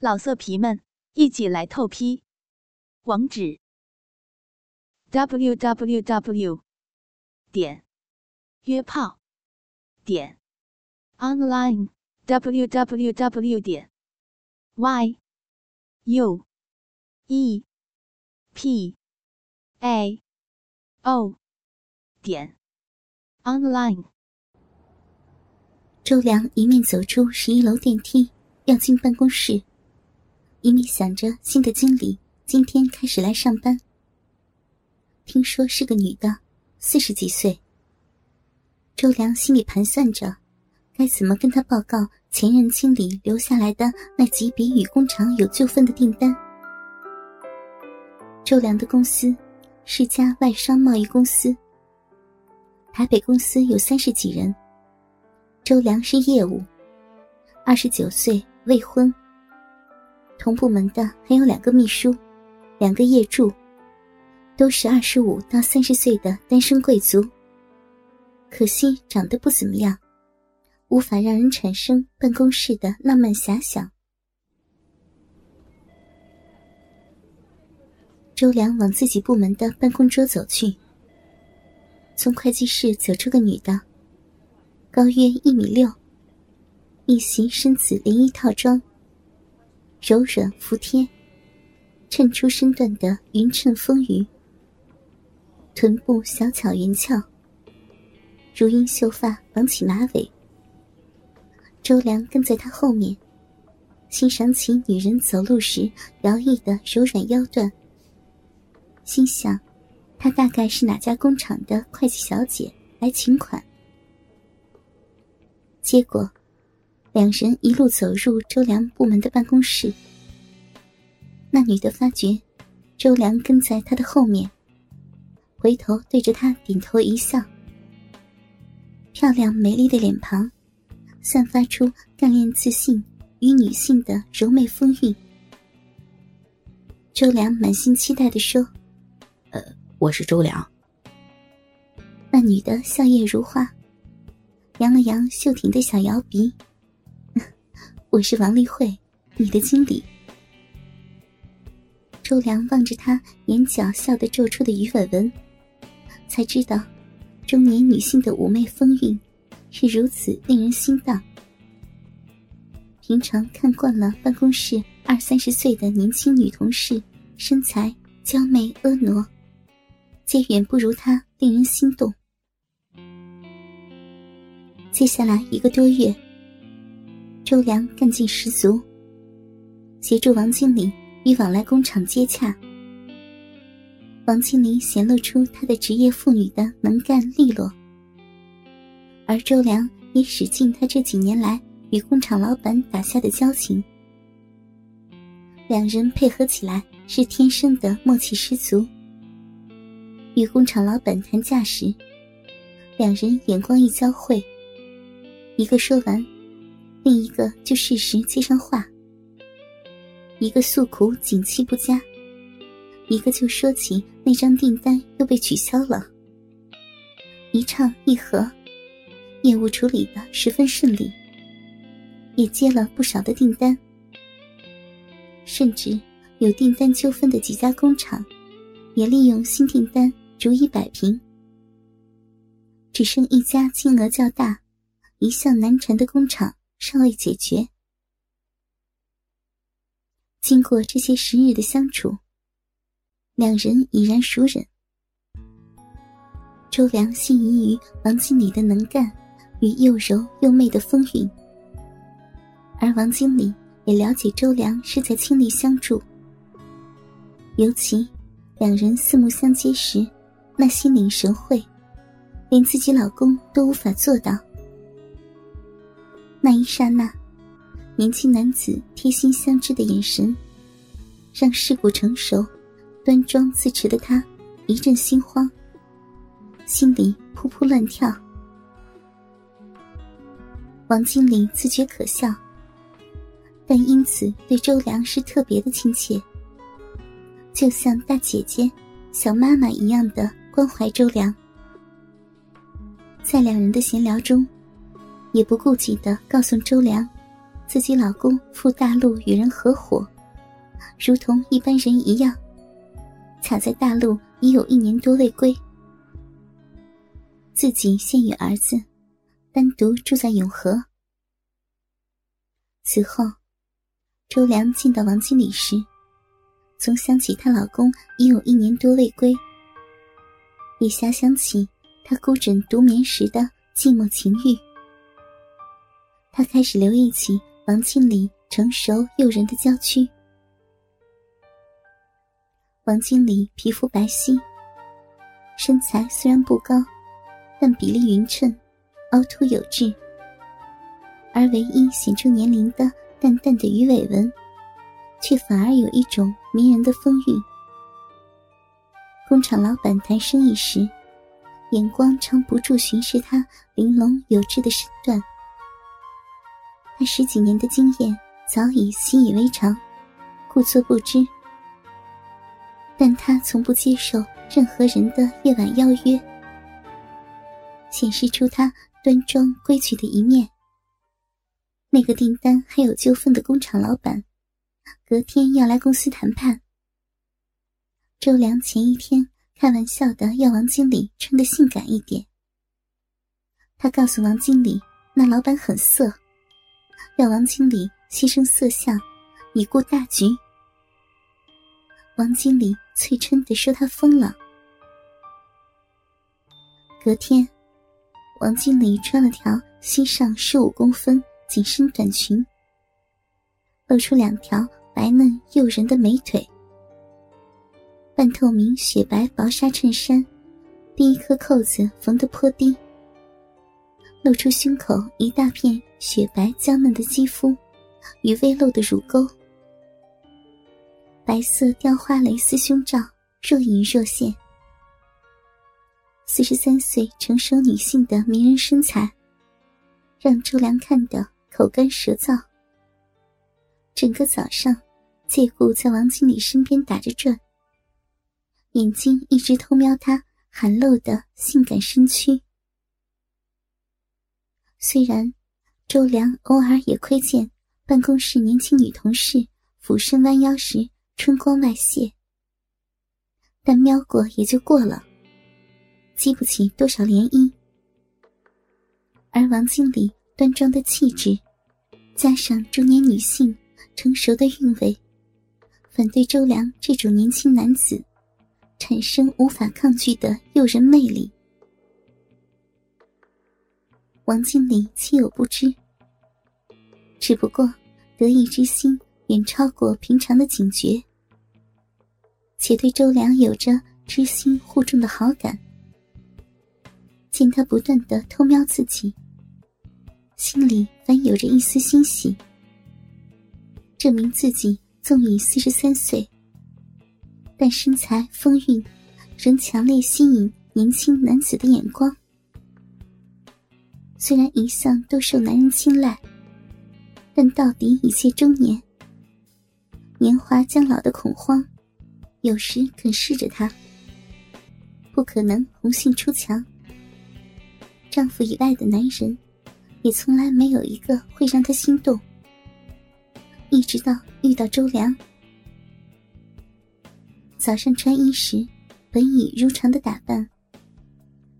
老色皮们，一起来透批！网址：w w w 点约炮点 online w w w 点 y u e p a o 点 online。周良一面走出十一楼电梯，要进办公室。一面想着新的经理今天开始来上班，听说是个女的，四十几岁。周良心里盘算着，该怎么跟他报告前任经理留下来的那几笔与工厂有纠纷的订单。周良的公司是家外商贸易公司，台北公司有三十几人。周良是业务，二十九岁，未婚。同部门的还有两个秘书，两个业助，都是二十五到三十岁的单身贵族。可惜长得不怎么样，无法让人产生办公室的浪漫遐想。周良往自己部门的办公桌走去，从会计室走出个女的，高约一米六，一袭深紫连衣套装。柔软服帖，衬出身段的匀称丰腴，臀部小巧圆翘，如茵秀发绑起马尾。周良跟在她后面，欣赏起女人走路时摇曳的柔软腰段，心想，她大概是哪家工厂的会计小姐来请款。结果。两人一路走入周良部门的办公室。那女的发觉周良跟在她的后面，回头对着他点头一笑。漂亮美丽的脸庞，散发出干练自信与女性的柔媚风韵。周良满心期待的说：“呃，我是周良。”那女的笑靥如花，扬了扬秀挺的小摇鼻。我是王丽慧，你的经理。周良望着她眼角笑得皱出的鱼尾纹，才知道中年女性的妩媚风韵是如此令人心荡。平常看惯了办公室二三十岁的年轻女同事，身材娇媚婀娜，皆远不如她令人心动。接下来一个多月。周良干劲十足，协助王经理与往来工厂接洽。王经理显露出他的职业妇女的能干利落，而周良也使尽他这几年来与工厂老板打下的交情，两人配合起来是天生的默契十足。与工厂老板谈价时，两人眼光一交汇，一个说完。另一个就适时接上话，一个诉苦景气不佳，一个就说起那张订单又被取消了。一唱一和，业务处理的十分顺利，也接了不少的订单，甚至有订单纠纷的几家工厂，也利用新订单逐一摆平，只剩一家金额较大、一向难缠的工厂。尚未解决。经过这些时日的相处，两人已然熟稔。周良心仪于王经理的能干与又柔又媚的风韵，而王经理也了解周良是在倾力相助。尤其两人四目相接时，那心领神会，连自己老公都无法做到。那一刹那，年轻男子贴心相知的眼神，让世故成熟、端庄自持的他一阵心慌，心里扑扑乱跳。王经理自觉可笑，但因此对周良是特别的亲切，就像大姐姐、小妈妈一样的关怀周良。在两人的闲聊中。也不顾忌的告诉周良，自己老公赴大陆与人合伙，如同一般人一样，卡在大陆已有一年多未归。自己现与儿子单独住在永和。此后，周良见到王经理时，总想起她老公已有一年多未归，也遐想起她孤枕独眠时的寂寞情欲。他开始留意起王经理成熟诱人的娇躯。王经理皮肤白皙，身材虽然不高。但比例匀称，凹凸有致，而唯一显出年龄的淡淡的鱼尾纹，却反而有一种迷人的风韵。工厂老板谈生意时，眼光常不住巡视他玲珑有致的身段。他十几年的经验早已习以为常，故作不知。但他从不接受任何人的夜晚邀约。显示出他端庄规矩的一面。那个订单还有纠纷的工厂老板，隔天要来公司谈判。周良前一天开玩笑的要王经理穿的性感一点。他告诉王经理，那老板很色，要王经理牺牲色相，以顾大局。王经理脆嗔的说他疯了。隔天。王经理穿了条膝上十五公分紧身短裙，露出两条白嫩诱人的美腿。半透明雪白薄纱衬衫，第一颗扣子缝得颇低，露出胸口一大片雪白娇嫩的肌肤与微露的乳沟。白色雕花蕾丝胸罩若隐若现。四十三岁成熟女性的迷人身材，让周良看得口干舌燥。整个早上，借故在王经理身边打着转，眼睛一直偷瞄她袒露的性感身躯。虽然周良偶尔也窥见办公室年轻女同事俯身弯腰时春光外泄，但瞄过也就过了。激不起多少涟漪，而王经理端庄的气质，加上中年女性成熟的韵味，反对周良这种年轻男子，产生无法抗拒的诱人魅力。王经理岂有不知？只不过得意之心远超过平常的警觉，且对周良有着知心互重的好感。见他不断的偷瞄自己，心里反有着一丝欣喜，证明自己纵已四十三岁，但身材风韵仍强烈吸引年轻男子的眼光。虽然一向都受男人青睐，但到底已届中年，年华将老的恐慌，有时肯视着他，不可能红杏出墙。丈夫以外的男人，也从来没有一个会让她心动。一直到遇到周良，早上穿衣时，本已如常的打扮。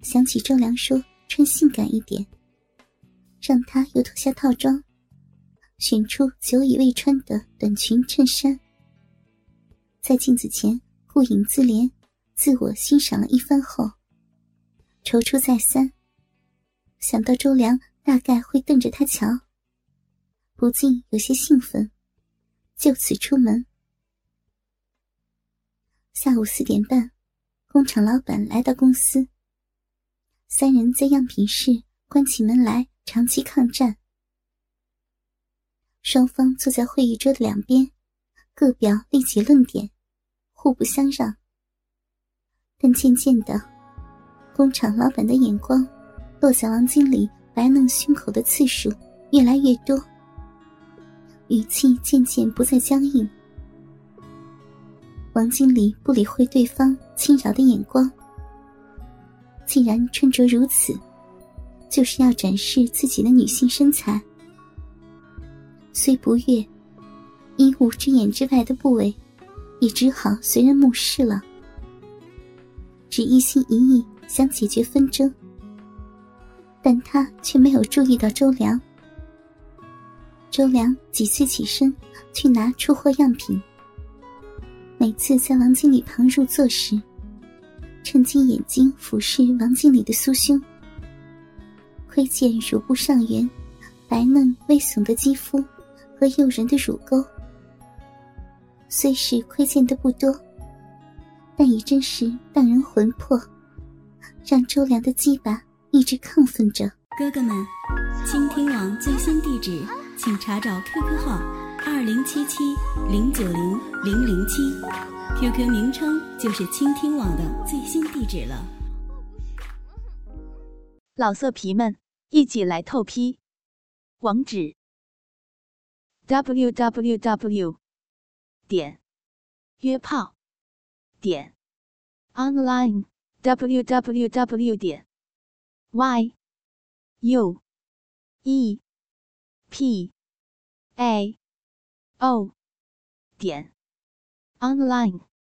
想起周良说穿性感一点，让他又脱下套装，选出久已未穿的短裙衬衫，在镜子前顾影自怜，自我欣赏了一番后，踌躇再三。想到周良大概会瞪着他瞧，不禁有些兴奋，就此出门。下午四点半，工厂老板来到公司，三人在样品室关起门来长期抗战。双方坐在会议桌的两边，各表立己论点，互不相让。但渐渐的，工厂老板的眼光。落在王经理白嫩胸口的次数越来越多，语气渐渐不再僵硬。王经理不理会对方轻扰的眼光，既然穿着如此，就是要展示自己的女性身材，虽不悦，衣物之眼之外的部位，也只好随人目视了。只一心一意想解决纷争，但他却没有注意到周良。周良几次起身去拿出货样品，每次在王经理旁入座时，趁机眼睛俯视王经理的酥胸。窥见乳部上缘白嫩微耸的肌肤和诱人的乳沟，虽是窥见的不多，但也真是荡人魂魄，让周良的鸡巴一直亢奋着。哥哥们，倾听网最新地址，请查找 QQ 号二零七七零九零零零七，QQ 名称就是倾听网的最新地址了。老色皮们。一起来透批，网址：w w w 点约炮点 online w w w 点 y u e p a o 点 online。